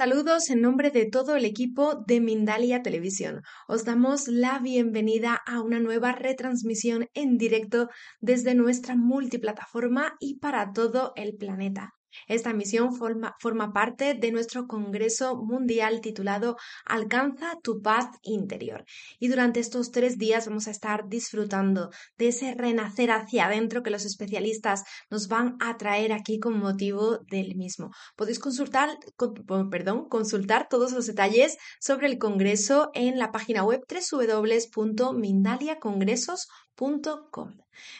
Saludos en nombre de todo el equipo de Mindalia Televisión. Os damos la bienvenida a una nueva retransmisión en directo desde nuestra multiplataforma y para todo el planeta. Esta misión forma, parte de nuestro Congreso Mundial titulado Alcanza tu paz interior. Y durante estos tres días vamos a estar disfrutando de ese renacer hacia adentro que los especialistas nos van a traer aquí con motivo del mismo. Podéis consultar, perdón, consultar todos los detalles sobre el Congreso en la página web www.mindaliacongresos.com.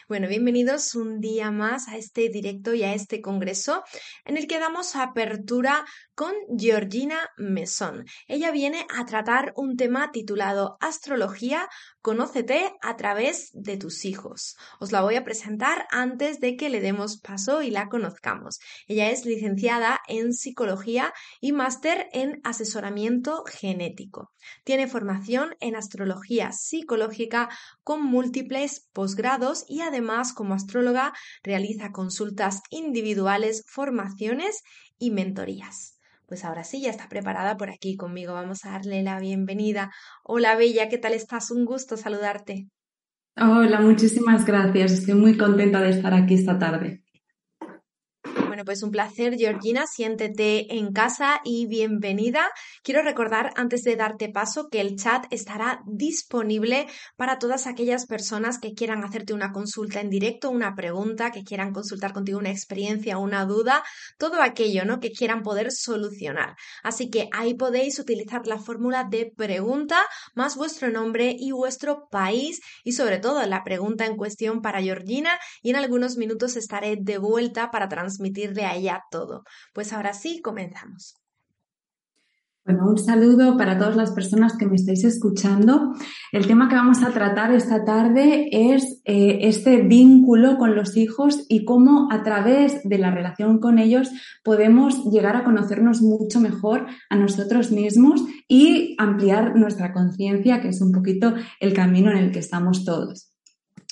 Bueno, bienvenidos un día más a este directo y a este congreso en el que damos apertura con Georgina Mesón. Ella viene a tratar un tema titulado Astrología, conócete a través de tus hijos. Os la voy a presentar antes de que le demos paso y la conozcamos. Ella es licenciada en psicología y máster en asesoramiento genético. Tiene formación en astrología psicológica con múltiples posgrados y además como astróloga realiza consultas individuales, formaciones y mentorías. Pues ahora sí, ya está preparada por aquí conmigo. Vamos a darle la bienvenida. Hola Bella, ¿qué tal estás? Un gusto saludarte. Hola, muchísimas gracias. Estoy muy contenta de estar aquí esta tarde. Bueno, pues un placer, Georgina. Siéntete en casa y bienvenida. Quiero recordar, antes de darte paso, que el chat estará disponible para todas aquellas personas que quieran hacerte una consulta en directo, una pregunta, que quieran consultar contigo una experiencia, una duda, todo aquello, ¿no? Que quieran poder solucionar. Así que ahí podéis utilizar la fórmula de pregunta más vuestro nombre y vuestro país y sobre todo la pregunta en cuestión para Georgina y en algunos minutos estaré de vuelta para transmitir de allá todo. Pues ahora sí, comenzamos. Bueno, un saludo para todas las personas que me estáis escuchando. El tema que vamos a tratar esta tarde es eh, este vínculo con los hijos y cómo a través de la relación con ellos podemos llegar a conocernos mucho mejor a nosotros mismos y ampliar nuestra conciencia, que es un poquito el camino en el que estamos todos.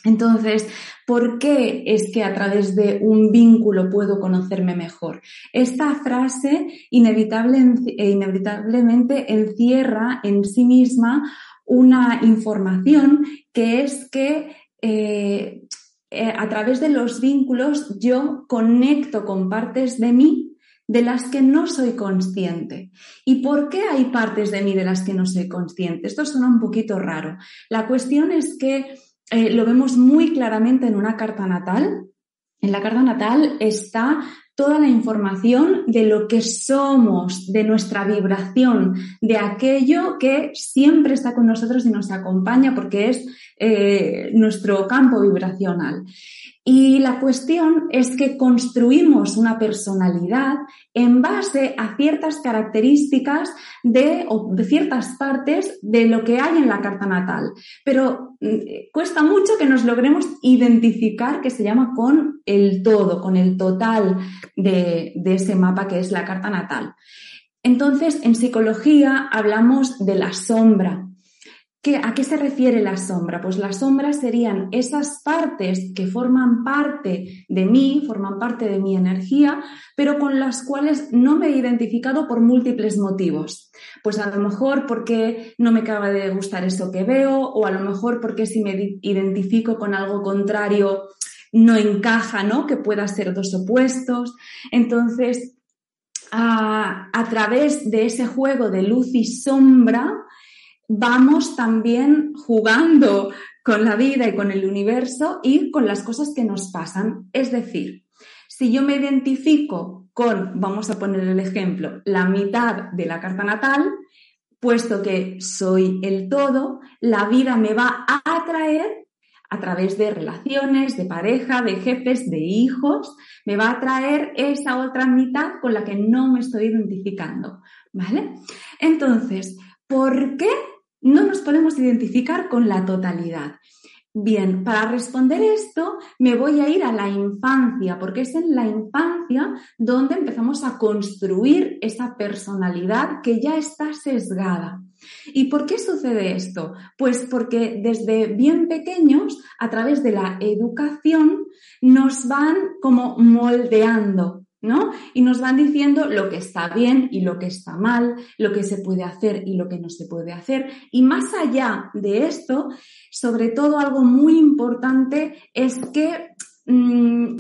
Entonces, ¿por qué es que a través de un vínculo puedo conocerme mejor? Esta frase inevitable, eh, inevitablemente encierra en sí misma una información que es que eh, eh, a través de los vínculos yo conecto con partes de mí de las que no soy consciente. ¿Y por qué hay partes de mí de las que no soy consciente? Esto suena un poquito raro. La cuestión es que eh, lo vemos muy claramente en una carta natal. En la carta natal está toda la información de lo que somos, de nuestra vibración, de aquello que siempre está con nosotros y nos acompaña porque es eh, nuestro campo vibracional. Y la cuestión es que construimos una personalidad en base a ciertas características de, ciertas partes de lo que hay en la carta natal. Pero mm, cuesta mucho que nos logremos identificar que se llama con el todo, con el total de, de ese mapa que es la carta natal. Entonces, en psicología hablamos de la sombra, ¿A qué se refiere la sombra? Pues las sombras serían esas partes que forman parte de mí, forman parte de mi energía, pero con las cuales no me he identificado por múltiples motivos. Pues a lo mejor porque no me acaba de gustar eso que veo, o a lo mejor porque si me identifico con algo contrario, no encaja, ¿no? Que pueda ser dos opuestos. Entonces, a, a través de ese juego de luz y sombra, vamos también jugando con la vida y con el universo y con las cosas que nos pasan. Es decir, si yo me identifico con, vamos a poner el ejemplo, la mitad de la carta natal, puesto que soy el todo, la vida me va a atraer a través de relaciones, de pareja, de jefes, de hijos, me va a atraer esa otra mitad con la que no me estoy identificando, ¿vale? Entonces, ¿por qué no nos podemos identificar con la totalidad? Bien, para responder esto me voy a ir a la infancia, porque es en la infancia donde empezamos a construir esa personalidad que ya está sesgada. ¿Y por qué sucede esto? Pues porque desde bien pequeños, a través de la educación, nos van como moldeando ¿no? Y nos van diciendo lo que está bien y lo que está mal, lo que se puede hacer y lo que no se puede hacer. Y más allá de esto, sobre todo algo muy importante es que mm,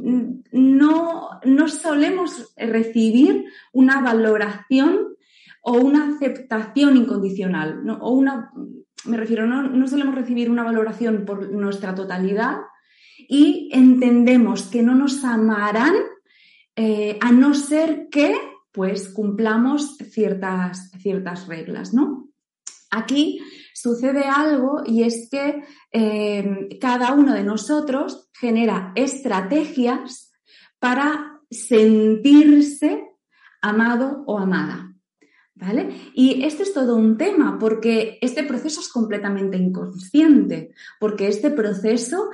no, no solemos recibir una valoración o una aceptación incondicional, o una, me refiero, no, no solemos recibir una valoración por nuestra totalidad y entendemos que no nos amarán eh, a no ser que pues cumplamos ciertas, ciertas reglas, ¿no? Aquí sucede algo y es que eh, cada uno de nosotros genera estrategias para sentirse amado o amada. ¿Vale? Y este es todo un tema porque este proceso es completamente inconsciente, porque este proceso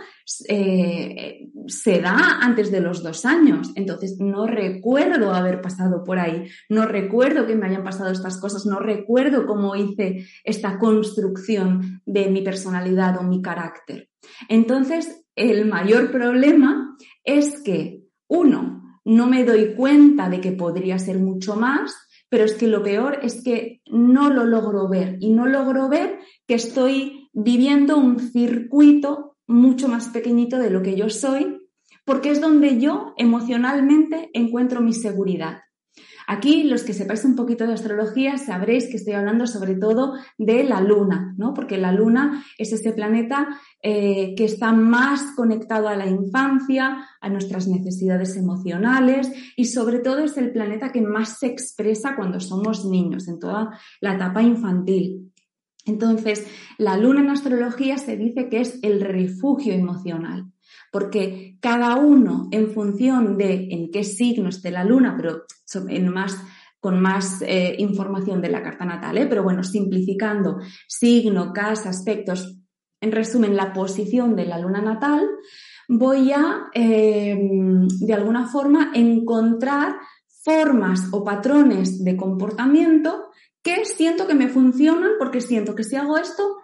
eh, se da antes de los dos años. Entonces, no recuerdo haber pasado por ahí, no recuerdo que me hayan pasado estas cosas, no recuerdo cómo hice esta construcción de mi personalidad o mi carácter. Entonces, el mayor problema es que, uno, no me doy cuenta de que podría ser mucho más pero es que lo peor es que no lo logro ver y no logro ver que estoy viviendo un circuito mucho más pequeñito de lo que yo soy, porque es donde yo emocionalmente encuentro mi seguridad. Aquí, los que sepáis un poquito de astrología, sabréis que estoy hablando sobre todo de la luna, ¿no? Porque la luna es ese planeta eh, que está más conectado a la infancia, a nuestras necesidades emocionales y sobre todo es el planeta que más se expresa cuando somos niños, en toda la etapa infantil. Entonces, la luna en astrología se dice que es el refugio emocional porque cada uno en función de en qué signo esté la luna, pero más, con más eh, información de la carta natal, ¿eh? pero bueno, simplificando signo, casa, aspectos, en resumen, la posición de la luna natal, voy a, em, de alguna forma, encontrar formas o patrones de comportamiento que siento que me funcionan porque siento que si hago esto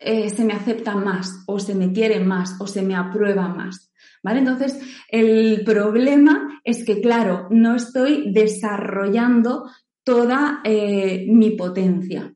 eh, se me acepta más o se me quiere más o se me aprueba más. ¿Vale? Entonces, el problema es que, claro, no estoy desarrollando toda eh, mi potencia.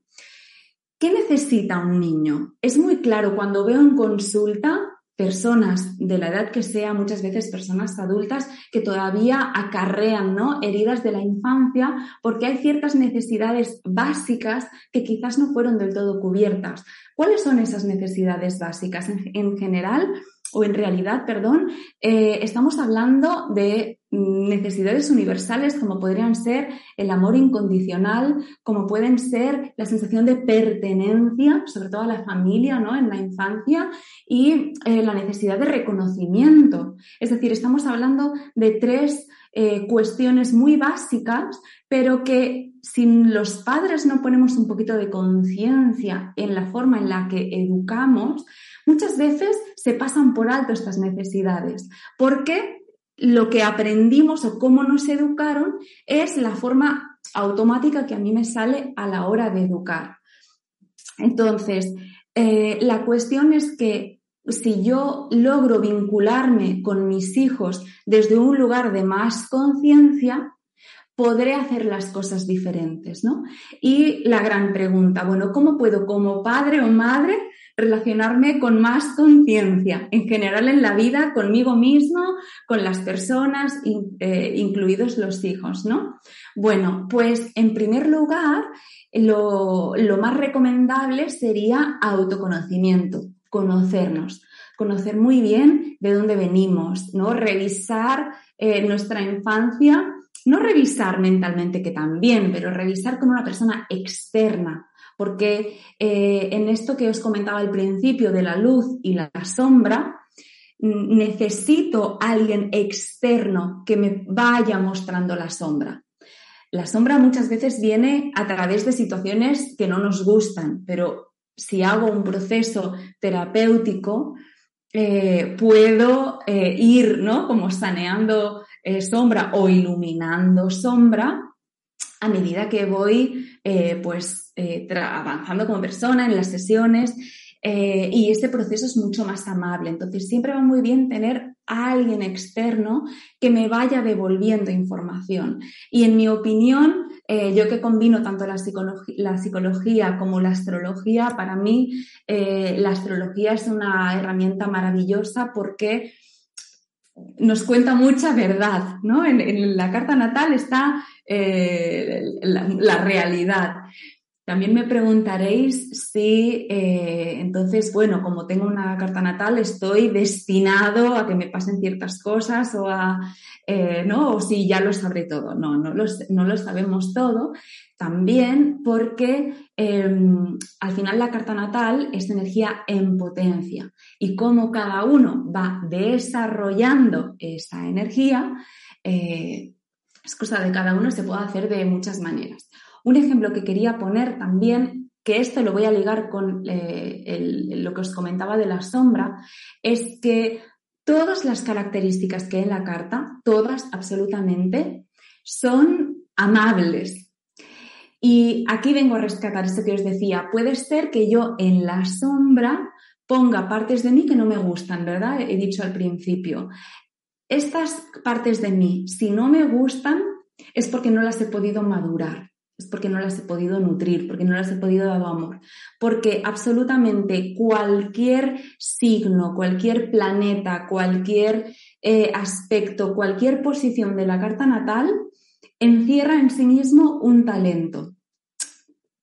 ¿Qué necesita un niño? Es muy claro cuando veo en consulta personas de la edad que sea, muchas veces personas adultas que todavía acarrean ¿no? heridas de la infancia porque hay ciertas necesidades básicas que quizás no fueron del todo cubiertas. ¿Cuáles son esas necesidades básicas? En, general, o en realidad, perdón, eh, estamos hablando de necesidades universales como podrían ser el amor incondicional, como pueden ser la sensación de pertenencia, sobre todo a la familia, ¿no? En la infancia y eh, la necesidad de reconocimiento. Es decir, estamos hablando de tres eh, cuestiones muy básicas, pero que si los padres no ponemos un poquito de conciencia en la forma en la que educamos, muchas veces se pasan por alto estas necesidades, porque lo que aprendimos o cómo nos educaron es la forma automática que a mí me sale a la hora de educar. Entonces, eh, la cuestión es que si yo logro vincularme con mis hijos desde un lugar de más conciencia, podré hacer las cosas diferentes, ¿no? Y la gran pregunta, bueno, ¿cómo puedo como padre o madre relacionarme con más conciencia, en general en la vida, conmigo mismo, con las personas, eh, incluidos los hijos, ¿no? Bueno, pues en primer lugar, lo, más recomendable sería autoconocimiento, conocernos, conocer muy bien de dónde venimos, ¿no? Revisar eh, nuestra infancia, no revisar mentalmente que también, pero revisar con una persona externa, porque eh, en esto que os comentaba al principio de la luz y la sombra, necesito alguien externo que me vaya mostrando la sombra. La sombra muchas veces viene a través de situaciones que no nos gustan, pero si hago un proceso terapéutico, eh, puedo eh, ir, ¿no? Como saneando sombra o iluminando sombra a medida que voy eh, pues eh, avanzando como persona en las sesiones eh, y este proceso es mucho más amable. Entonces siempre va muy bien tener a alguien externo que me vaya devolviendo información. Y en mi opinión, yo que combino tanto la, la, psicología como la astrología, para mí la astrología es una herramienta maravillosa porque nos cuenta mucha verdad, ¿no? En, la carta natal está eh, la, realidad. También me preguntaréis si, eh, entonces, bueno, como tengo una carta natal, estoy destinado a que me pasen ciertas cosas o a, eh, ¿no? O si ya lo sabré todo. No, no no lo sabemos todo. También porque em, al final la carta natal es energía en potencia y como cada uno va desarrollando esa energía, eh, es cosa de cada uno, se puede hacer de muchas maneras. Un ejemplo que quería poner también, que esto lo voy a ligar con eh, lo que os comentaba de la sombra, es que todas las características que hay en la carta, todas absolutamente, son amables, y aquí vengo a rescatar esto que os decía. Puede ser que yo en la sombra ponga partes de mí que no me gustan, ¿verdad? He dicho al principio. Estas partes de mí, si no me gustan, es porque no las he podido madurar, es porque no las he podido nutrir, porque no las he podido dar amor. Porque absolutamente cualquier signo, cualquier planeta, cualquier eh, aspecto, cualquier posición de la carta natal encierra en sí mismo un talento.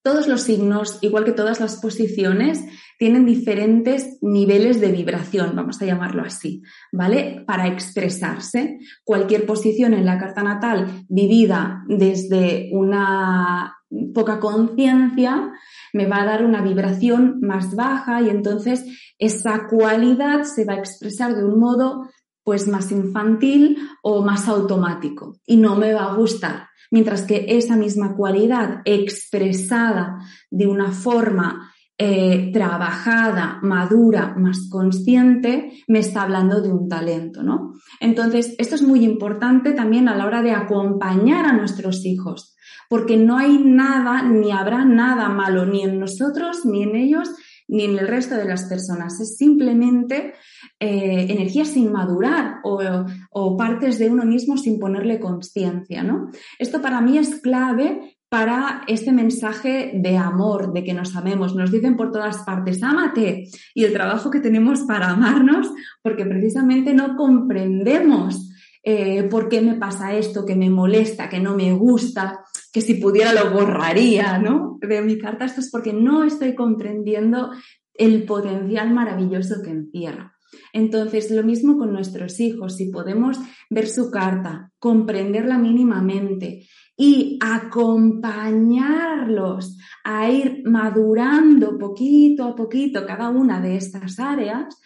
Todos los signos, igual que todas las posiciones, tienen diferentes niveles de vibración, vamos a llamarlo así, ¿vale? Para expresarse. Cualquier posición en la carta natal vivida desde una poca conciencia me va a dar una vibración más baja y entonces esa cualidad se va a expresar de un modo pues más infantil o más automático y no me va a gustar. Mientras que esa misma cualidad expresada de una forma eh, trabajada, madura, más consciente, me está hablando de un talento, ¿no? Entonces, esto es muy importante también a la hora de acompañar a nuestros hijos, porque no hay nada, ni habrá nada malo, ni en nosotros, ni en ellos, ni en el resto de las personas. Es simplemente eh, energía sin madurar o, partes de uno mismo sin ponerle conciencia, ¿no? Esto para mí es clave para este mensaje de amor, de que nos amemos. Nos dicen por todas partes, ámate. Y el trabajo que tenemos para amarnos, porque precisamente no comprendemos eh, por qué me pasa esto, que me molesta, que no me gusta, que si pudiera lo borraría, ¿no? De mi carta, esto es porque no estoy comprendiendo el potencial maravilloso que encierra. Entonces, lo mismo con nuestros hijos, si podemos ver su carta, comprenderla mínimamente y acompañarlos a ir madurando poquito a poquito cada una de estas áreas,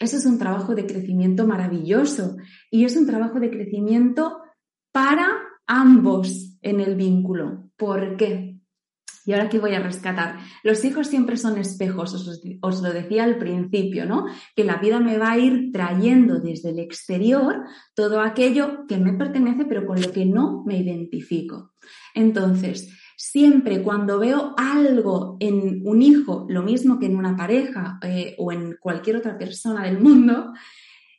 eso es un trabajo de crecimiento maravilloso y es un trabajo de crecimiento para ambos en el vínculo. ¿Por qué? Y ahora aquí voy a rescatar. Los hijos siempre son espejos, os, lo decía al principio, ¿no? Que la vida me va a ir trayendo desde el exterior todo aquello que me pertenece, pero con lo que no me identifico. Entonces, siempre cuando veo algo en un hijo, lo mismo que en una pareja eh, o en cualquier otra persona del mundo,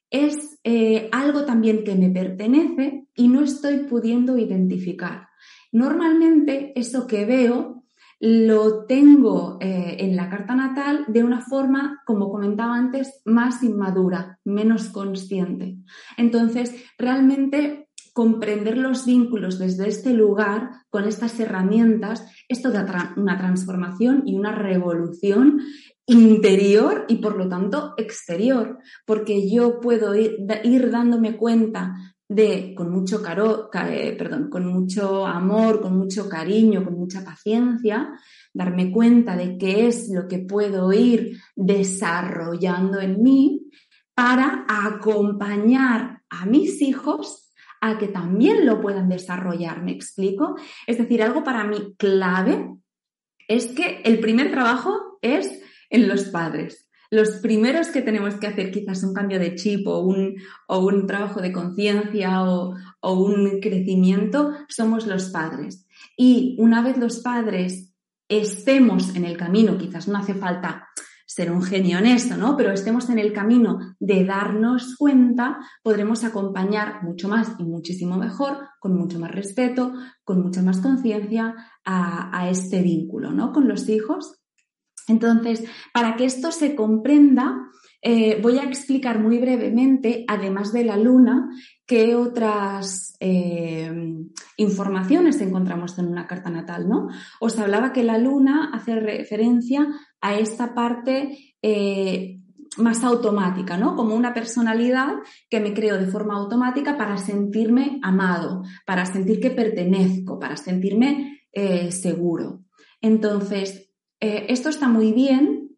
es eh, algo también que me pertenece y no estoy pudiendo identificar. Normalmente eso que veo lo tengo eh, en la carta natal de una forma, como comentaba antes, más inmadura, menos consciente. Entonces, realmente comprender los vínculos desde este lugar, con estas herramientas, es toda una transformación y una revolución interior y por lo tanto exterior, porque yo puedo ir, dándome cuenta de con mucho caro, eh, perdón, con mucho amor, con mucho cariño, con mucha paciencia, darme cuenta de qué es lo que puedo ir desarrollando en mí para acompañar a mis hijos a que también lo puedan desarrollar, ¿me explico? Es decir, algo para mí clave es que el primer trabajo es en los padres. Los primeros que tenemos que hacer quizás un cambio de chip o un, o un trabajo de conciencia o, o un crecimiento somos los padres. Y una vez los padres estemos en el camino, quizás no hace falta ser un genio en esto, ¿no? Pero estemos en el camino de darnos cuenta, podremos acompañar mucho más y muchísimo mejor, con mucho más respeto, con mucha más conciencia a, este vínculo, ¿no? Con los hijos. Entonces, para que esto se comprenda, eh, voy a explicar muy brevemente, además de la luna, qué otras eh, informaciones encontramos en una carta natal, ¿no? Os hablaba que la luna hace referencia a esta parte eh, más automática, ¿no? Como una personalidad que me creo de forma automática para sentirme amado, para sentir que pertenezco, para sentirme seguro. Entonces, eh, esto está muy bien,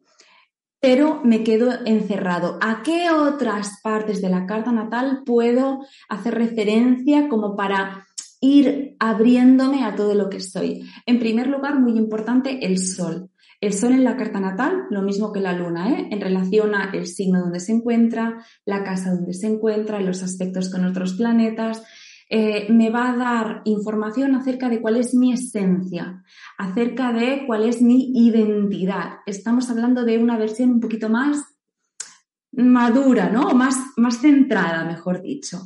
pero me quedo encerrado. ¿A qué otras partes de la carta natal puedo hacer referencia como para ir abriéndome a todo lo que soy? En primer lugar, muy importante, el sol. El Sol en la carta natal, lo mismo que la Luna, ¿eh? en relación a el signo donde se encuentra, la casa donde se encuentra, los aspectos con otros planetas, eh, me va a dar información acerca de cuál es mi esencia, acerca de cuál es mi identidad. Estamos hablando de una versión un poquito más madura, ¿no? más, más centrada, mejor dicho.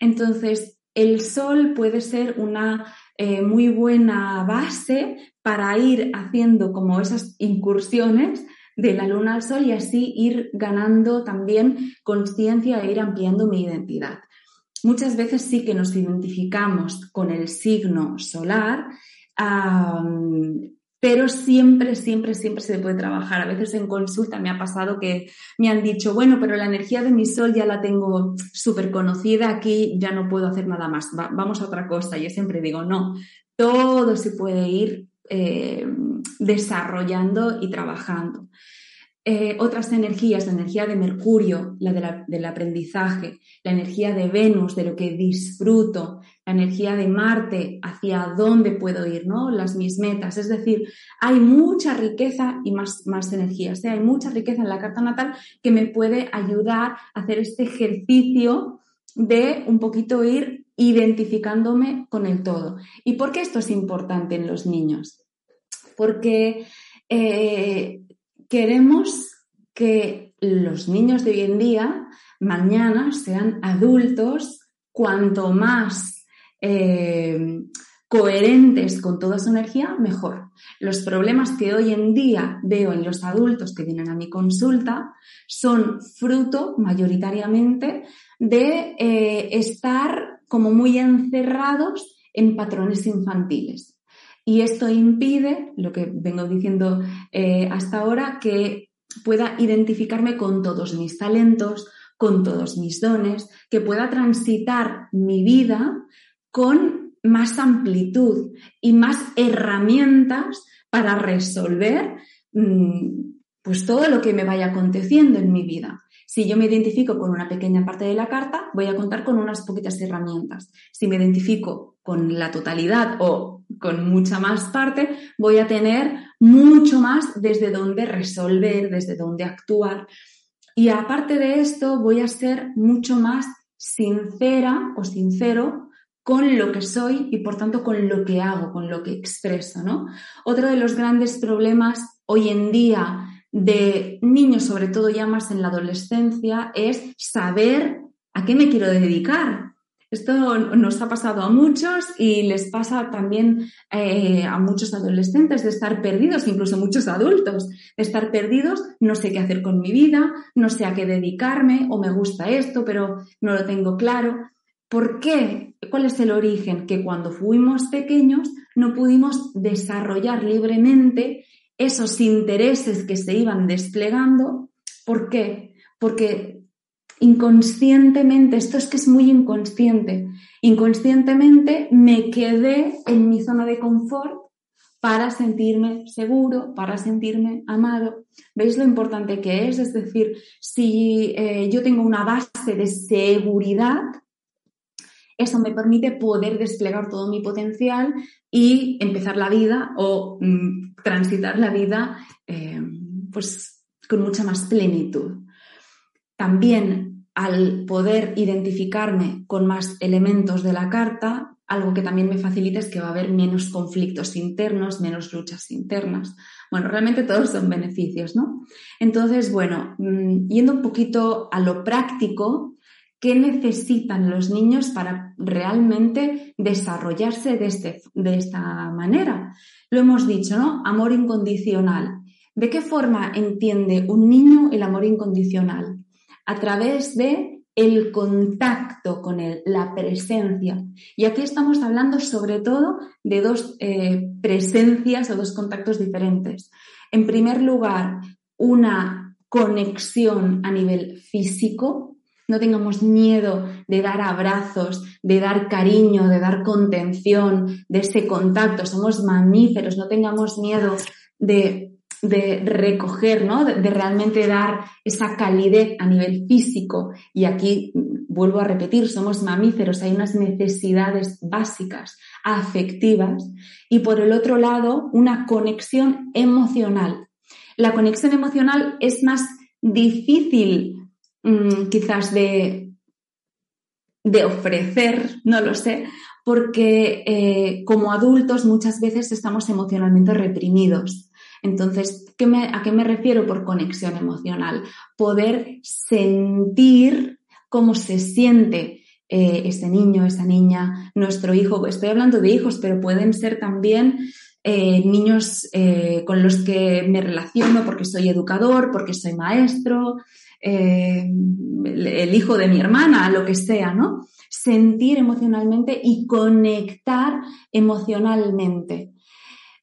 Entonces, el sol puede ser una eh, muy buena base para ir haciendo como esas incursiones de la luna al sol y así ir ganando también conciencia e ir ampliando mi identidad. Muchas veces sí que nos identificamos con el signo solar, pero siempre, siempre, siempre se puede trabajar. A veces en consulta me ha pasado que me han dicho, bueno, pero la energía de mi sol ya la tengo súper conocida, aquí ya no puedo hacer nada más, vamos a otra cosa. Yo siempre digo, no, todo se puede ir eh, desarrollando y trabajando. Eh, otras energías, la energía de Mercurio, la, del aprendizaje, la energía de Venus, de lo que disfruto, la energía de Marte, hacia dónde puedo ir, ¿no? Las mis metas. Es decir, hay mucha riqueza y más, más energías. ¿eh? Hay mucha riqueza en la carta natal que me puede ayudar a hacer este ejercicio de un poquito ir identificándome con el todo. ¿Y por qué esto es importante en los niños? Porque eh, queremos que los niños de hoy en día mañana sean adultos cuanto más eh, coherentes con toda su energía, mejor. Los problemas que hoy en día veo en los adultos que vienen a mi consulta son fruto mayoritariamente de eh, estar como muy encerrados en patrones infantiles. Y esto impide, lo que vengo diciendo eh, hasta ahora, que pueda identificarme con todos mis talentos, con todos mis dones, que pueda transitar mi vida con más amplitud y más herramientas para resolver mm, pues todo lo que me vaya aconteciendo en mi vida. Si yo me identifico con una pequeña parte de la carta, voy a contar con unas poquitas herramientas. Si me identifico con la totalidad o con mucha más parte, voy a tener mucho más desde donde resolver, desde donde actuar. Y aparte de esto, voy a ser mucho más sincera o sincero con lo que soy y por tanto con lo que hago, con lo que expreso, ¿no? Otro de los grandes problemas hoy en día de niños, sobre todo ya más en la adolescencia, es saber a qué me quiero dedicar. Esto nos ha pasado a muchos y les pasa también eh, a muchos adolescentes de estar perdidos, incluso muchos adultos, de estar perdidos, no sé qué hacer con mi vida, no sé a qué dedicarme o me gusta esto, pero no lo tengo claro. ¿Por qué? ¿Cuál es el origen? Que cuando fuimos pequeños no pudimos desarrollar libremente esos intereses que se iban desplegando. ¿Por qué? Porque inconscientemente, esto es que es muy inconsciente, inconscientemente me quedé en mi zona de confort para sentirme seguro, para sentirme amado. ¿Veis lo importante que es? Es decir, si eh, yo tengo una base de seguridad, eso me permite poder desplegar todo mi potencial y empezar la vida o mm, transitar la vida eh, pues con mucha más plenitud. También al poder identificarme con más elementos de la carta, algo que también me facilita es que va a haber menos conflictos internos, menos luchas internas. Bueno, realmente todos son beneficios, ¿no? Entonces, bueno, mm, yendo un poquito a lo práctico, ¿qué necesitan los niños para realmente desarrollarse de, este, de esta manera? Lo hemos dicho, ¿no? Amor incondicional. ¿De qué forma entiende un niño el amor incondicional? a través de el contacto con él, la presencia. Y aquí estamos hablando sobre todo de dos eh, presencias o dos contactos diferentes. En primer lugar, una conexión a nivel físico. No tengamos miedo de dar abrazos, de dar cariño, de dar contención, de ese contacto. Somos mamíferos, no tengamos miedo de de recoger, ¿no? De, realmente dar esa calidez a nivel físico. Y aquí mm, vuelvo a repetir, somos mamíferos, hay unas necesidades básicas, afectivas, y por el otro lado, una conexión emocional. La conexión emocional es más difícil mm, quizás de, de ofrecer, no lo sé, porque eh, como adultos muchas veces estamos emocionalmente reprimidos. Entonces, ¿a qué me refiero por conexión emocional? Poder sentir cómo se siente eh, ese niño, esa niña, nuestro hijo. Estoy hablando de hijos, pero pueden ser también eh, niños eh, con los que me relaciono porque soy educador, porque soy maestro, el hijo de mi hermana, lo que sea, ¿no? Sentir emocionalmente y conectar emocionalmente.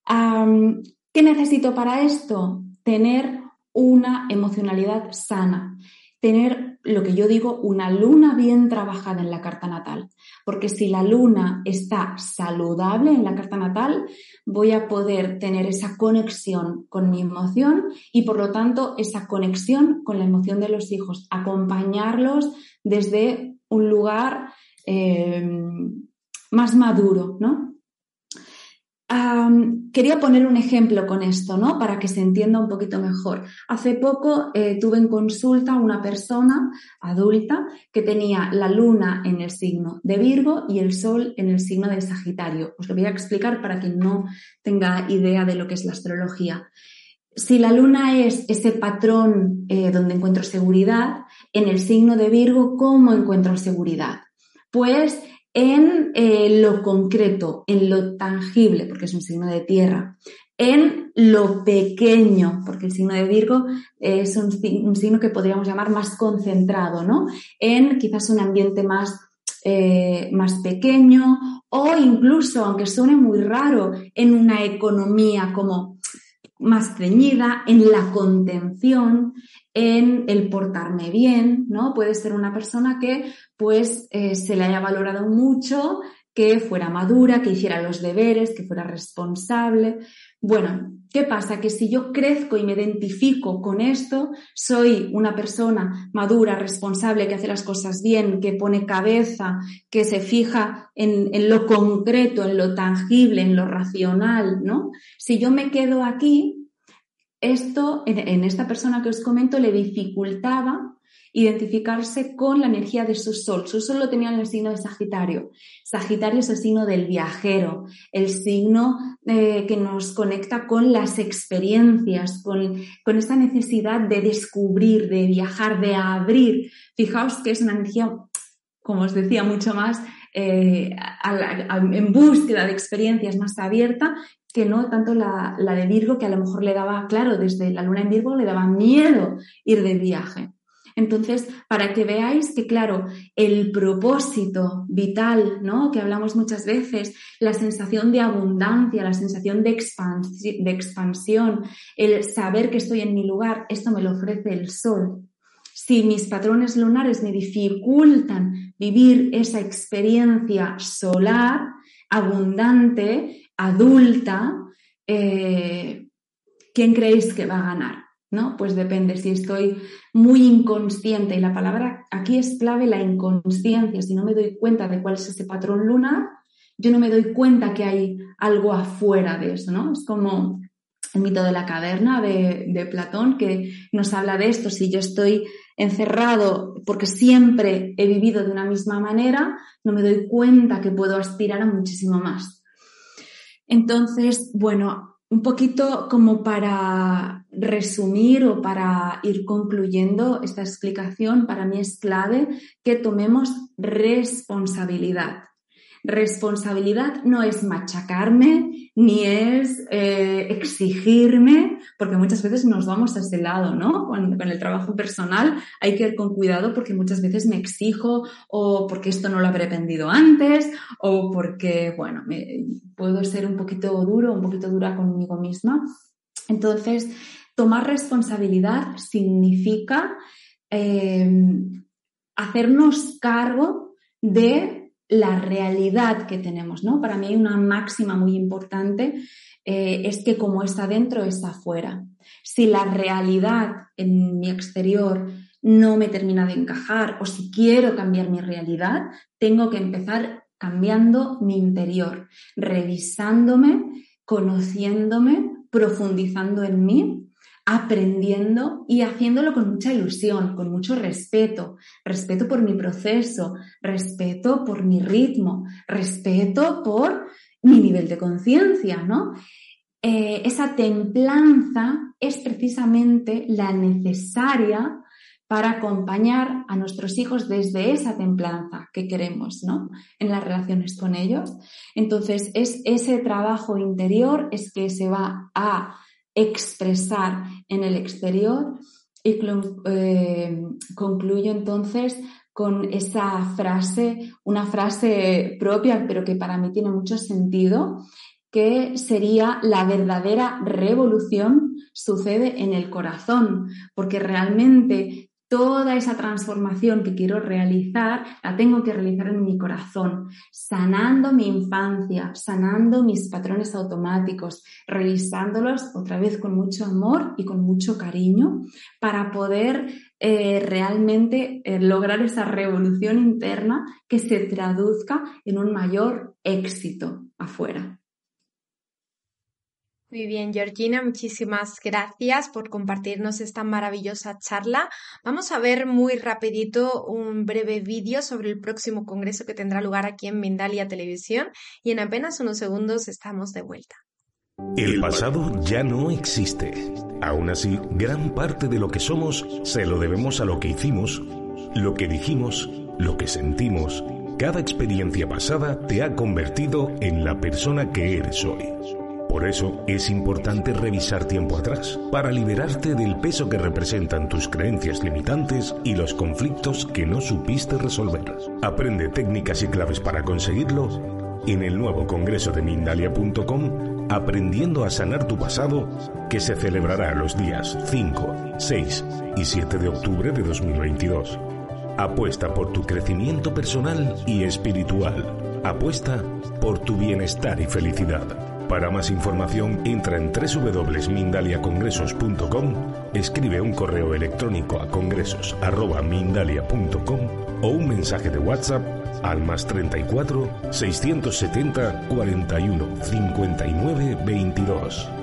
¿Qué necesito para esto? Tener una emocionalidad sana, tener lo que yo digo, una luna bien trabajada en la carta natal. Porque si la luna está saludable en la carta natal, voy a poder tener esa conexión con mi emoción y por lo tanto esa conexión con la emoción de los hijos, acompañarlos desde un lugar eh, más maduro, ¿no? Quería poner un ejemplo con esto, ¿no? Para que se entienda un poquito mejor. Hace poco eh, tuve en consulta una persona adulta que tenía la luna en el signo de Virgo y el sol en el signo de Sagitario. Os lo voy a explicar para quien no tenga idea de lo que es la astrología. Si la luna es ese patrón eh, donde encuentro seguridad, en el signo de Virgo, ¿cómo encuentro seguridad? Pues en eh, lo concreto, en lo tangible, porque es un signo de tierra, en lo pequeño, porque el signo de Virgo es un, signo que podríamos llamar más concentrado, ¿no? En quizás un ambiente más, eh, más pequeño o incluso, aunque suene muy raro, en una economía como más ceñida, en la contención, en el portarme bien, ¿no? Puede ser una persona que pues eh, se le haya valorado mucho, que fuera madura, que hiciera los deberes, que fuera responsable. Bueno, ¿qué pasa? Que si yo crezco y me identifico con esto, soy una persona madura, responsable, que hace las cosas bien, que pone cabeza, que se fija en, en lo concreto, en lo tangible, en lo racional, ¿no? Si yo me quedo aquí, esto en, esta persona que os comento le dificultaba identificarse con la energía de su sol. Su sol lo tenía en el signo de Sagitario. Sagitario es el signo del viajero, el signo eh, que nos conecta con las experiencias, con, con esta necesidad de descubrir, de viajar, de abrir. Fijaos que es una energía, como os decía, mucho más eh, en búsqueda de experiencias más abierta que no tanto la, la, de Virgo, que a lo mejor le daba, claro, desde la luna en Virgo le daba miedo ir de viaje. Entonces, para que veáis que, claro, el propósito vital, ¿no? Que hablamos muchas veces, la sensación de abundancia, la sensación de, de expansión, el saber que estoy en mi lugar, esto me lo ofrece el sol. Si mis patrones lunares me dificultan vivir esa experiencia solar, abundante, adulta, eh, ¿quién creéis que va a ganar? ¿No? Pues depende, si estoy muy inconsciente, y la palabra aquí es clave la inconsciencia, si no me doy cuenta de cuál es ese patrón lunar, yo no me doy cuenta que hay algo afuera de eso, ¿no? Es como el mito de la caverna de, de Platón que nos habla de esto, si yo estoy encerrado porque siempre he vivido de una misma manera, no me doy cuenta que puedo aspirar a muchísimo más. Entonces, bueno, un poquito como para resumir o para ir concluyendo esta explicación, para mí es clave que tomemos responsabilidad. Responsabilidad no es machacarme ni es eh, exigirme, porque muchas veces nos vamos a ese lado, ¿no? Con, el trabajo personal hay que ir con cuidado porque muchas veces me exijo o porque esto no lo habré aprendido antes o porque, bueno, puedo ser un poquito duro, un poquito dura conmigo misma. Entonces, tomar responsabilidad significa eh, hacernos cargo de la realidad que tenemos, ¿no? Para mí hay una máxima muy importante, eh, es que como está dentro, está afuera. Si la realidad en mi exterior no me termina de encajar o si quiero cambiar mi realidad, tengo que empezar cambiando mi interior, revisándome, conociéndome, profundizando en mí aprendiendo y haciéndolo con mucha ilusión, con mucho respeto, respeto por mi proceso, respeto por mi ritmo, respeto por mi nivel de conciencia, ¿no? Eh, esa templanza es precisamente la necesaria para acompañar a nuestros hijos desde esa templanza que queremos, ¿no? En las relaciones con ellos. Entonces, es ese trabajo interior es que se va a expresar en el exterior y eh, concluyo entonces con esa frase, una frase propia, pero que para mí tiene mucho sentido, que sería la verdadera revolución sucede en el corazón, porque realmente toda esa transformación que quiero realizar, la tengo que realizar en mi corazón, sanando mi infancia, sanando mis patrones automáticos, revisándolos otra vez con mucho amor y con mucho cariño para poder eh, realmente eh, lograr esa revolución interna que se traduzca en un mayor éxito afuera. Muy bien, Georgina, muchísimas gracias por compartirnos esta maravillosa charla. Vamos a ver muy rapidito un breve vídeo sobre el próximo congreso que tendrá lugar aquí en Mindalia Televisión y en apenas unos segundos estamos de vuelta. El pasado ya no existe. Aún así, gran parte de lo que somos se lo debemos a lo que hicimos, lo que dijimos, lo que sentimos. Cada experiencia pasada te ha convertido en la persona que eres hoy. Por eso es importante revisar tiempo atrás, para liberarte del peso que representan tus creencias limitantes y los conflictos que no supiste resolver. Aprende técnicas y claves para conseguirlo en el nuevo congreso de Mindalia.com, Aprendiendo a sanar tu pasado, que se celebrará los días 5, 6 y 7 de octubre de 2022. Apuesta por tu crecimiento personal y espiritual. Apuesta por tu bienestar y felicidad. Para más información entra en www.mindaliacongresos.com, escribe un correo electrónico a congresos.mindalia.com o un mensaje de WhatsApp al más 34 670 41 59 22.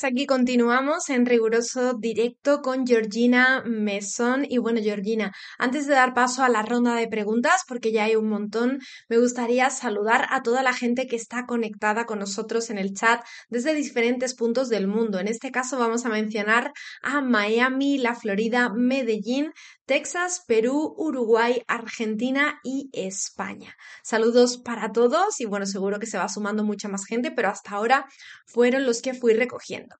Pues aquí continuamos en riguroso directo con Georgina Mesón. Y bueno, Georgina, antes de dar paso a la ronda de preguntas, porque ya hay un montón, me gustaría saludar a toda la gente que está conectada con nosotros en el chat desde diferentes puntos del mundo. En este caso vamos a mencionar a Miami, la Florida, Medellín, Texas, Perú, Uruguay, Argentina y España. Saludos para todos y bueno, seguro que se va sumando mucha más gente, pero hasta ahora fueron los que fui recogiendo.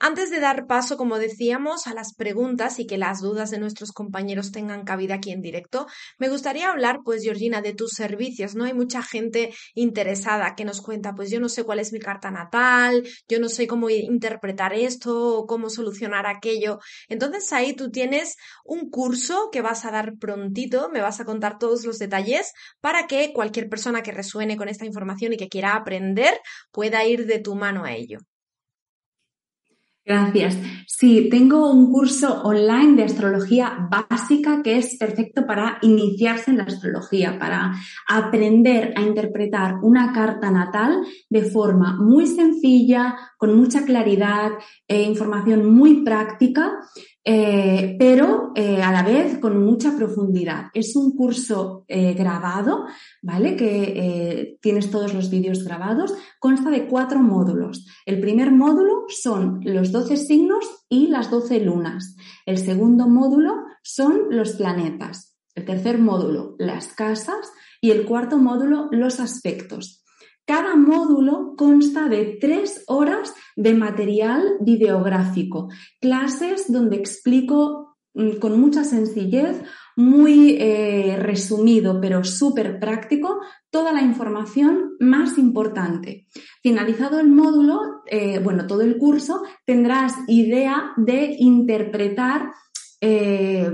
Antes de dar paso, como decíamos, a las preguntas y que las dudas de nuestros compañeros tengan cabida aquí en directo, me gustaría hablar, pues, Georgina, de tus servicios. No hay mucha gente interesada que nos cuenta, pues yo no sé cuál es mi carta natal, yo no sé cómo interpretar esto o cómo solucionar aquello. Entonces ahí tú tienes un curso que vas a dar prontito, me vas a contar todos los detalles para que cualquier persona que resuene con esta información y que quiera aprender pueda ir de tu mano a ello. Gracias. Sí, tengo un curso online de astrología básica que es perfecto para iniciarse en la astrología, para aprender a interpretar una carta natal de forma muy sencilla, con mucha claridad, e información muy práctica eh, pero eh, a la vez con mucha profundidad. Es un curso eh, grabado, ¿vale? Que tienes todos los vídeos grabados. Consta de cuatro módulos. El primer módulo son los 12 signos y las 12 lunas. El segundo módulo son los planetas. El tercer módulo, las casas. Y el cuarto módulo, los aspectos. Cada módulo consta de tres horas de material videográfico, clases donde explico mm, con mucha sencillez, muy eh, resumido, pero súper práctico, toda la información más importante. Finalizado el módulo, eh, bueno, todo el curso, tendrás idea de interpretar eh,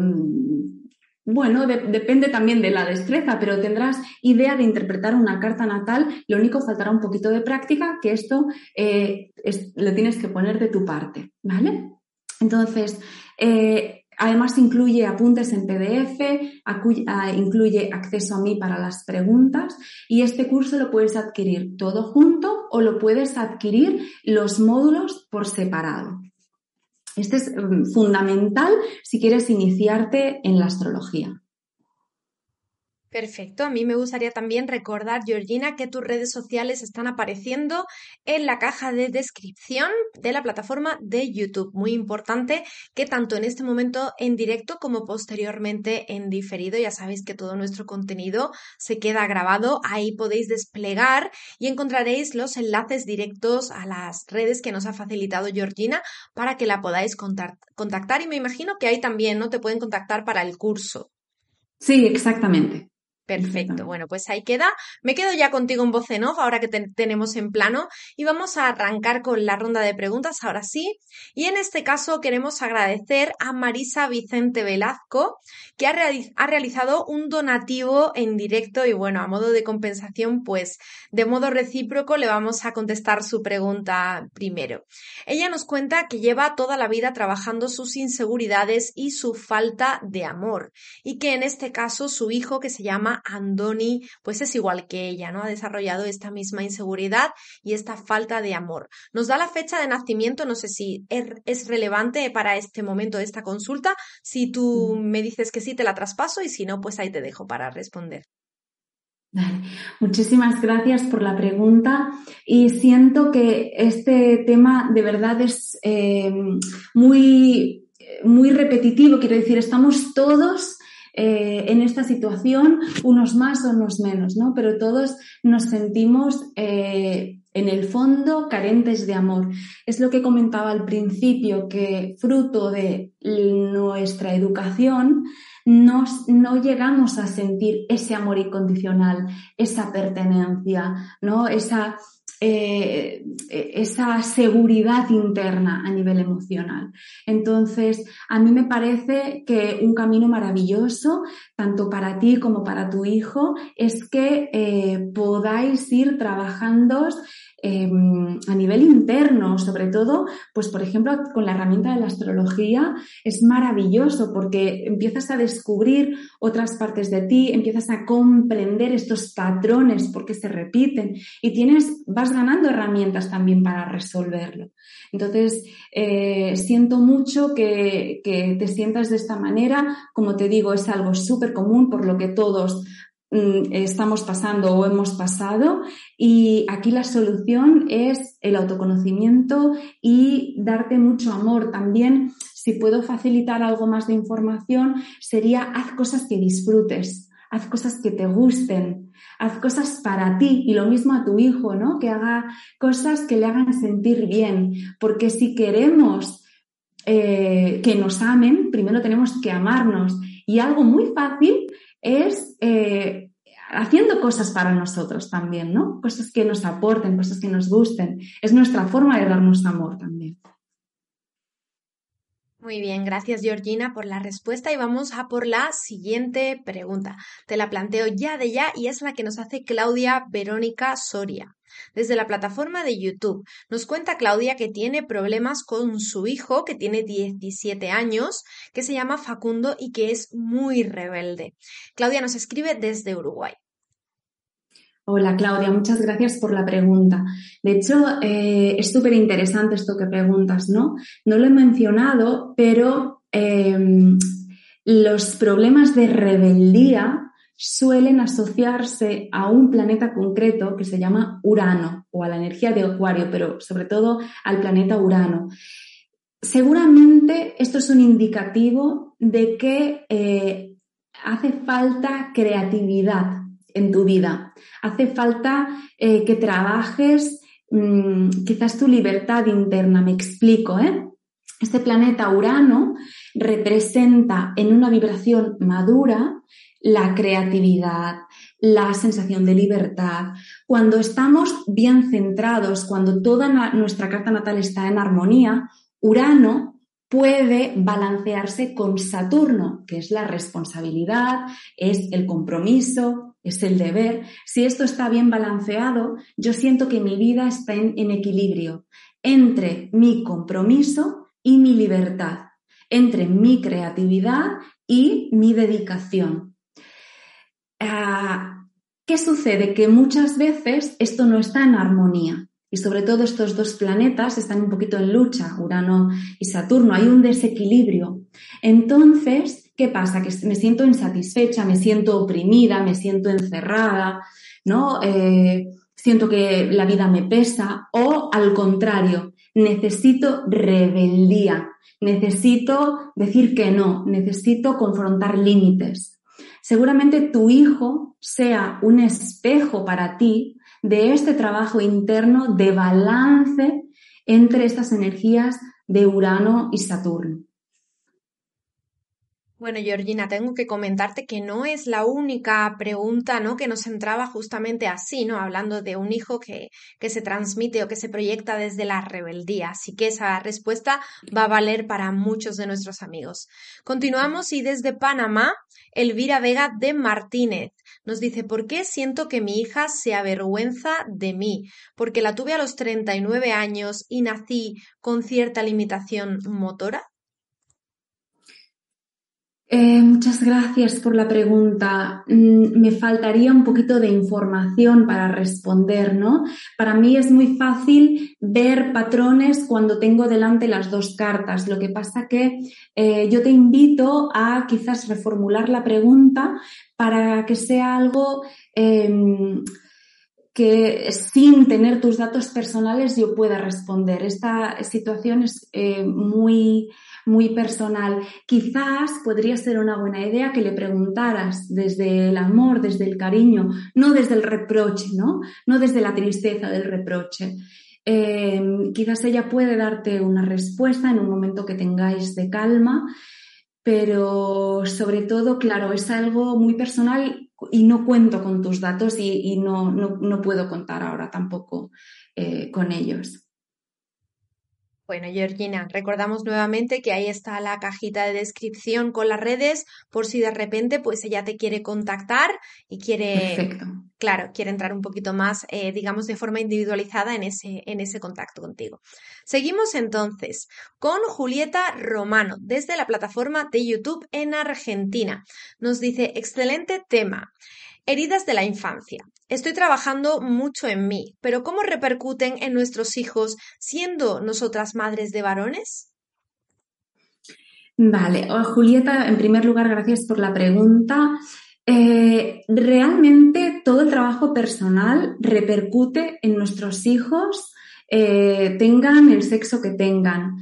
bueno, depende también de la destreza, pero tendrás idea de interpretar una carta natal. Lo único faltará un poquito de práctica, que esto eh, le tienes que poner de tu parte, ¿vale? Entonces, eh, además incluye apuntes en PDF, incluye acceso a mí para las preguntas y este curso lo puedes adquirir todo junto o lo puedes adquirir los módulos por separado. Este es mm, fundamental si quieres iniciarte en la astrología. Perfecto. A mí me gustaría también recordar, Georgina, que tus redes sociales están apareciendo en la caja de descripción de la plataforma de YouTube. Muy importante que tanto en este momento en directo como posteriormente en diferido, ya sabéis que todo nuestro contenido se queda grabado. Ahí podéis desplegar y encontraréis los enlaces directos a las redes que nos ha facilitado Georgina para que la podáis contactar. Y me imagino que ahí también no te pueden contactar para el curso. Sí, exactamente. Perfecto. Bueno, pues ahí queda. Me quedo ya contigo en voz en off, ahora que tenemos en plano, y vamos a arrancar con la ronda de preguntas, ahora sí. Y en este caso queremos agradecer a Marisa Vicente Velazco, que ha, ha realizado un donativo en directo y bueno, a modo de compensación, pues de modo recíproco le vamos a contestar su pregunta primero. Ella nos cuenta que lleva toda la vida trabajando sus inseguridades y su falta de amor, y que en este caso su hijo, que se llama Andoni, pues es igual que ella, ¿no? Ha desarrollado esta misma inseguridad y esta falta de amor. Nos da la fecha de nacimiento, no sé si er, es relevante para este momento de esta consulta. Si tú me dices que sí, te la traspaso y si no, pues ahí te dejo para responder. Muchísimas gracias por la pregunta y siento que este tema de verdad es eh, muy, muy repetitivo. Quiero decir, estamos todos eh, en esta situación, unos más o unos menos, ¿no? Pero todos nos sentimos eh, en el fondo carentes de amor. Es lo que comentaba al principio, que fruto de nuestra educación, no llegamos a sentir ese amor incondicional, esa pertenencia, ¿no? Esa, eh, esa seguridad interna a nivel emocional. Entonces, a mí me parece que un camino maravilloso, tanto para ti como para tu hijo, es que eh, podáis ir trabajando em, a nivel interno, sobre todo, pues por ejemplo, con la herramienta de la astrología es maravilloso porque empiezas a descubrir otras partes de ti, empiezas a comprender estos patrones porque se repiten y tienes, vas ganando herramientas también para resolverlo. Entonces, eh, siento mucho que, que te sientas de esta manera. Como te digo, es algo súper común por lo que todos estamos pasando o hemos pasado y aquí la solución es el autoconocimiento y darte mucho amor. También, si puedo facilitar algo más de información, sería haz cosas que disfrutes, haz cosas que te gusten, haz cosas para ti y lo mismo a tu hijo, ¿no? Que haga cosas que le hagan sentir bien, porque si queremos eh, que nos amen, primero tenemos que amarnos. Y algo muy fácil es eh, haciendo cosas para nosotros también, ¿no? Cosas que nos aporten, cosas que nos gusten. Es nuestra forma de darnos amor también. Muy bien, gracias Georgina por la respuesta y vamos a por la siguiente pregunta. Te la planteo ya de ya y es la que nos hace Claudia Verónica Soria. Desde la plataforma de YouTube nos cuenta Claudia que tiene problemas con su hijo, que tiene 17 años, que se llama Facundo y que es muy rebelde. Claudia nos escribe desde Uruguay. Hola Claudia, muchas gracias por la pregunta. De hecho, eh, es súper interesante esto que preguntas, ¿no? No lo he mencionado, pero em, los problemas de rebeldía suelen asociarse a un planeta concreto que se llama Urano o a la energía de Acuario, pero sobre todo al planeta Urano. Seguramente esto es un indicativo de que eh, hace falta creatividad en tu vida. Hace falta eh, que trabajes mm, quizás tu libertad interna. Me explico, ¿eh? Este planeta Urano representa en una vibración madura la creatividad, la sensación de libertad. Cuando estamos bien centrados, cuando toda nuestra carta natal está en armonía, Urano puede balancearse con Saturno, que es la responsabilidad, es el compromiso, es el deber. Si esto está bien balanceado, yo siento que mi vida está en, equilibrio entre mi compromiso y mi libertad, entre mi creatividad y mi dedicación. Ah, ¿Qué sucede? Que muchas veces esto no está en armonía. Y sobre todo estos dos planetas están un poquito en lucha, Urano y Saturno, hay un desequilibrio. Entonces, ¿qué pasa? Que me siento insatisfecha, me siento oprimida, me siento encerrada, ¿no? Eh, siento que la vida me pesa o al contrario, necesito rebeldía, necesito decir que no, necesito confrontar límites. Seguramente tu hijo sea un espejo para ti de este trabajo interno de balance entre estas energías de Urano y Saturno. Bueno, Georgina, tengo que comentarte que no es la única pregunta, ¿no? Que nos entraba justamente así, ¿no? Hablando de un hijo que, que se transmite o que se proyecta desde la rebeldía. Así que esa respuesta va a valer para muchos de nuestros amigos. Continuamos y desde Panamá, Elvira Vega de Martínez nos dice, ¿por qué siento que mi hija se avergüenza de mí? Porque la tuve a los 39 años y nací con cierta limitación motora. Eh, muchas gracias por la pregunta. Mm, me faltaría un poquito de información para responder, ¿no? Para mí es muy fácil ver patrones cuando tengo delante las dos cartas. Lo que pasa que eh, yo te invito a quizás reformular la pregunta para que sea algo em, que sin tener tus datos personales yo pueda responder. Esta situación es eh, muy muy personal. Quizás podría ser una buena idea que le preguntaras desde el amor, desde el cariño, no desde el reproche, ¿no? No desde la tristeza del reproche. Em, quizás ella puede darte una respuesta en un momento que tengáis de calma, pero sobre todo, claro, es algo muy personal y no cuento con tus datos y, no, puedo contar ahora tampoco eh, con ellos. Bueno, Georgina, recordamos nuevamente que ahí está la cajita de descripción con las redes por si de repente pues ella te quiere contactar y quiere, claro, quiere entrar un poquito más, eh, digamos, de forma individualizada en ese, en ese contacto contigo. Seguimos entonces con Julieta Romano desde la plataforma de YouTube en Argentina. Nos dice, excelente tema. Heridas de la infancia. Estoy trabajando mucho en mí, pero ¿cómo repercuten en nuestros hijos siendo nosotras madres de varones? Vale, oh, Julieta, en primer lugar, gracias por la pregunta. Eh, realmente todo el trabajo personal repercute en nuestros hijos, eh, tengan el sexo que tengan.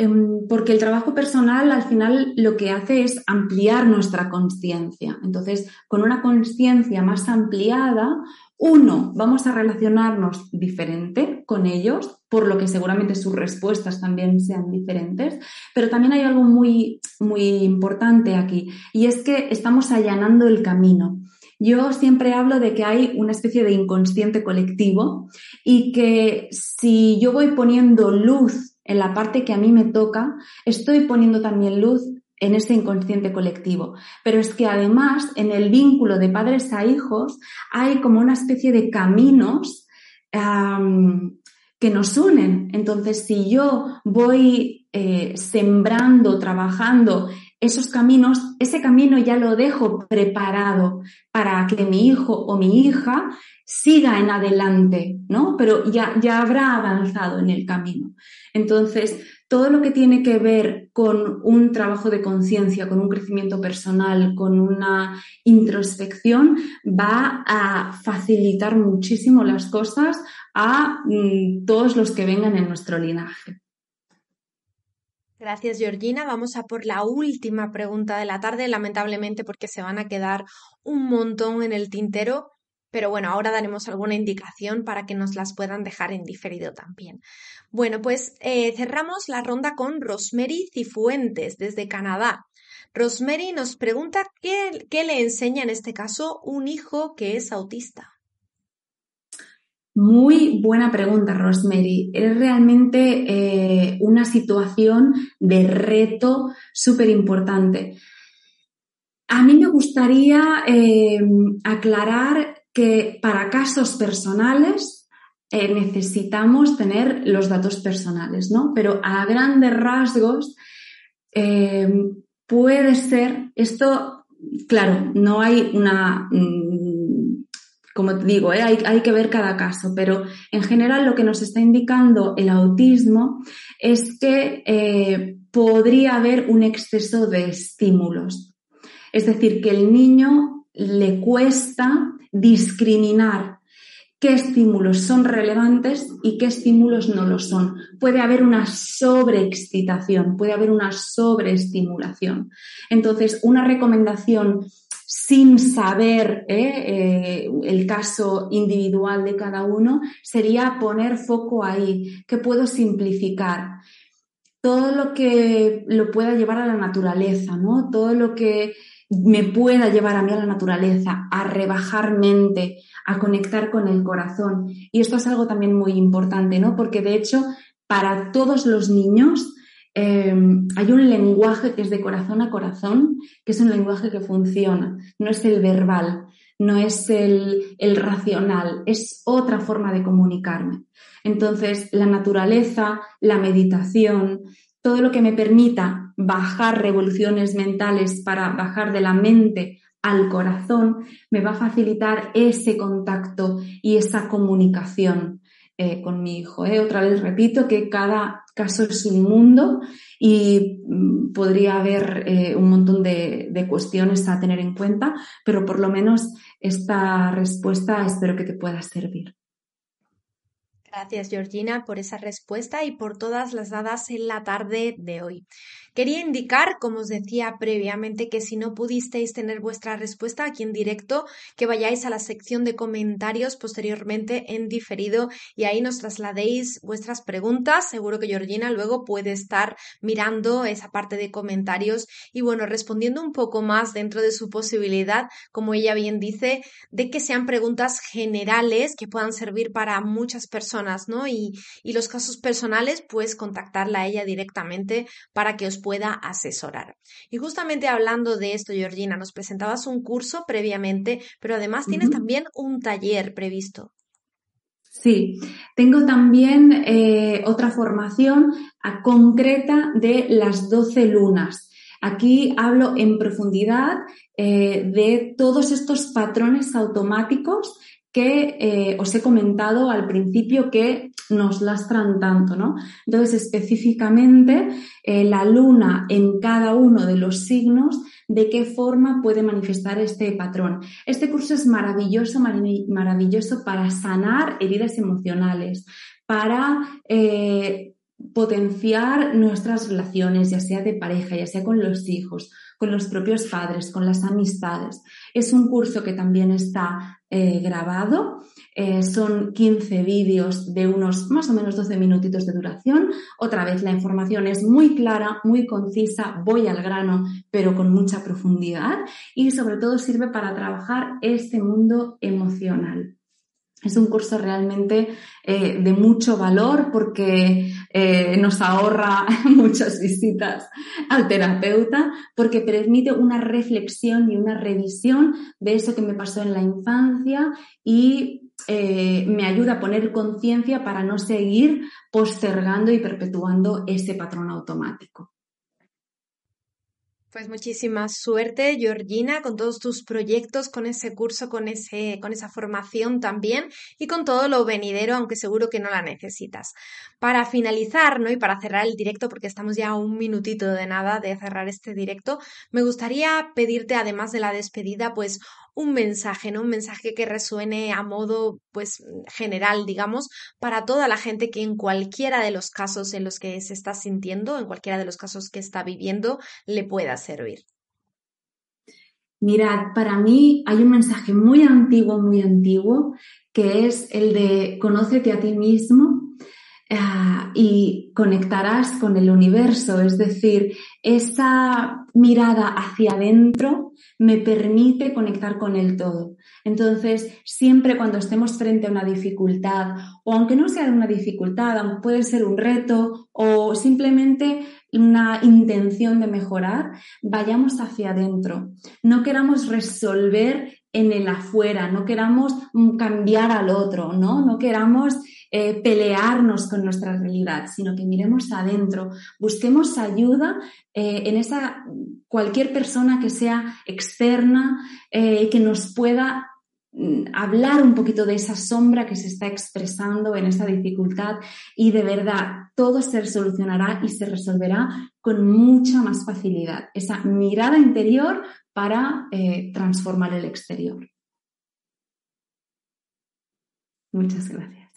Em, porque el trabajo personal al final lo que hace es ampliar nuestra conciencia. Entonces, con una conciencia más ampliada, uno, vamos a relacionarnos diferente con ellos, por lo que seguramente sus respuestas también sean diferentes, pero también hay algo muy, muy importante aquí, y es que estamos allanando el camino. Yo siempre hablo de que hay una especie de inconsciente colectivo y que si yo voy poniendo luz en la parte que a mí me toca, estoy poniendo también luz en ese inconsciente colectivo. Pero es que además en el vínculo de padres a hijos hay como una especie de caminos que nos unen. Entonces, si yo voy eh, sembrando, trabajando esos caminos, ese camino ya lo dejo preparado para que mi hijo o mi hija siga en adelante, ¿no? Pero ya, ya habrá avanzado en el camino. Entonces, todo lo que tiene que ver con un trabajo de conciencia, con un crecimiento personal, con una introspección, va a facilitar muchísimo las cosas a mm, todos los que vengan en nuestro linaje. Gracias, Georgina. Vamos a por la última pregunta de la tarde, lamentablemente porque se van a quedar un montón en el tintero, pero bueno, ahora daremos alguna indicación para que nos las puedan dejar en diferido también. Bueno, pues eh, cerramos la ronda con Rosemary Cifuentes desde Canadá. Rosemary nos pregunta qué, qué le enseña en este caso un hijo que es autista. Muy buena pregunta, Rosemary. Es realmente eh, una situación de reto súper importante. A mí me gustaría eh, aclarar que para casos personales eh, necesitamos tener los datos personales, ¿no? Pero a grandes rasgos puede ser, esto, claro, no hay una mm, como te digo, ¿eh? hay, que ver cada caso, pero en general lo que nos está indicando el autismo es que eh, podría haber un exceso de estímulos. Es decir, que el niño le cuesta discriminar qué estímulos son relevantes y qué estímulos no lo son. Puede haber una sobreexcitación, puede haber una sobreestimulación. Entonces, una recomendación sin saber ¿eh? Eh, el caso individual de cada uno, sería poner foco ahí, que puedo simplificar. Todo lo que lo pueda llevar a la naturaleza, ¿no? Todo lo que me pueda llevar a mí a la naturaleza, a rebajar mente, a conectar con el corazón. Y esto es algo también muy importante, ¿no? Porque de hecho, para todos los niños, Em, hay un lenguaje que es de corazón a corazón, que es un lenguaje que funciona, no es el verbal, no es el, el racional, es otra forma de comunicarme. Entonces, la naturaleza, la meditación, todo lo que me permita bajar revoluciones mentales para bajar de la mente al corazón, me va a facilitar ese contacto y esa comunicación. Eh, con mi hijo. ¿eh? Otra vez repito que cada caso es un mundo y mm, podría haber eh, un montón de, de, cuestiones a tener en cuenta, pero por lo menos esta respuesta espero que te pueda servir. Gracias, Georgina, por esa respuesta y por todas las dadas en la tarde de hoy. Quería indicar, como os decía previamente, que si no pudisteis tener vuestra respuesta aquí en directo, que vayáis a la sección de comentarios posteriormente en diferido y ahí nos trasladéis vuestras preguntas. Seguro que Georgina luego puede estar mirando esa parte de comentarios y bueno, respondiendo un poco más dentro de su posibilidad, como ella bien dice, de que sean preguntas generales que puedan servir para muchas personas, ¿no? Y, los casos personales, pues contactarla a ella directamente para que os pueda asesorar. Y justamente hablando de esto, Georgina, nos presentabas un curso previamente, pero además tienes también un taller previsto. Sí, tengo también eh, otra formación concreta de las 12 lunas. Aquí hablo en profundidad eh, de todos estos patrones automáticos que eh, os he comentado al principio que nos lastran tanto, ¿no? Entonces, específicamente, eh, la luna en cada uno de los signos, de qué forma puede manifestar este patrón. Este curso es maravilloso, maravilloso para sanar heridas emocionales, para eh, potenciar nuestras relaciones, ya sea de pareja, ya sea con los hijos, con los propios padres, con las amistades. Es un curso que también está eh, grabado. Eh, son 15 vídeos de unos más o menos 12 minutitos de duración. Otra vez, la información es muy clara, muy concisa, voy al grano, pero con mucha profundidad y sobre todo sirve para trabajar este mundo emocional. Es un curso realmente eh, de mucho valor porque eh, nos ahorra muchas visitas al terapeuta, porque permite una reflexión y una revisión de eso que me pasó en la infancia y eh, me ayuda a poner conciencia para no seguir postergando y perpetuando ese patrón automático. Pues muchísima suerte, Georgina, con todos tus proyectos, con ese curso, con, ese, con esa formación también y con todo lo venidero, aunque seguro que no la necesitas. Para finalizar, ¿no? Y para cerrar el directo, porque estamos ya a un minutito de nada de cerrar este directo, me gustaría pedirte, además de la despedida, pues un mensaje, ¿no? Un mensaje que resuene a modo, pues, general, digamos, para toda la gente que en cualquiera de los casos en los que se está sintiendo, en cualquiera de los casos que está viviendo, le pueda servir. Mirad, para mí hay un mensaje muy antiguo, muy antiguo, que es el de conócete a ti mismo ah, y conectarás con el universo, es decir, esa mirada hacia adentro me permite conectar con el todo. Entonces, siempre cuando estemos frente a una dificultad, o aunque no sea una dificultad, puede ser un reto o simplemente una intención de mejorar, vayamos hacia adentro. No queramos resolver en el afuera, no queramos cambiar al otro, ¿no? No queramos eh, pelearnos con nuestra realidad, sino que miremos adentro, busquemos ayuda eh, en esa cualquier persona que sea externa, eh, que nos pueda mm, hablar un poquito de esa sombra que se está expresando en esa dificultad y de verdad todo se solucionará y se resolverá con mucha más facilidad. Esa mirada interior para transformar el exterior. Muchas gracias.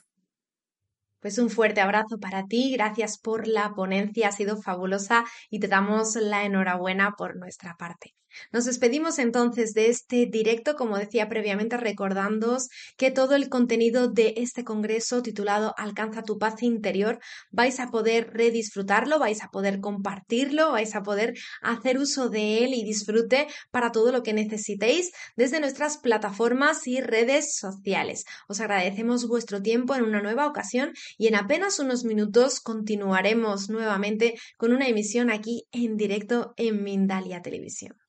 Pues un fuerte abrazo para ti, gracias por la ponencia, ha sido fabulosa y te damos la enhorabuena por nuestra parte. Nos despedimos entonces de este directo, como decía previamente, recordándoos que todo el contenido de este congreso titulado Alcanza tu paz interior vais a poder redisfrutarlo, vais a poder compartirlo, vais a poder hacer uso de él y disfrute para todo lo que necesitéis desde nuestras plataformas y redes sociales. Os agradecemos vuestro tiempo en una nueva ocasión y en apenas unos minutos continuaremos nuevamente con una emisión aquí en directo en Mindalia Televisión.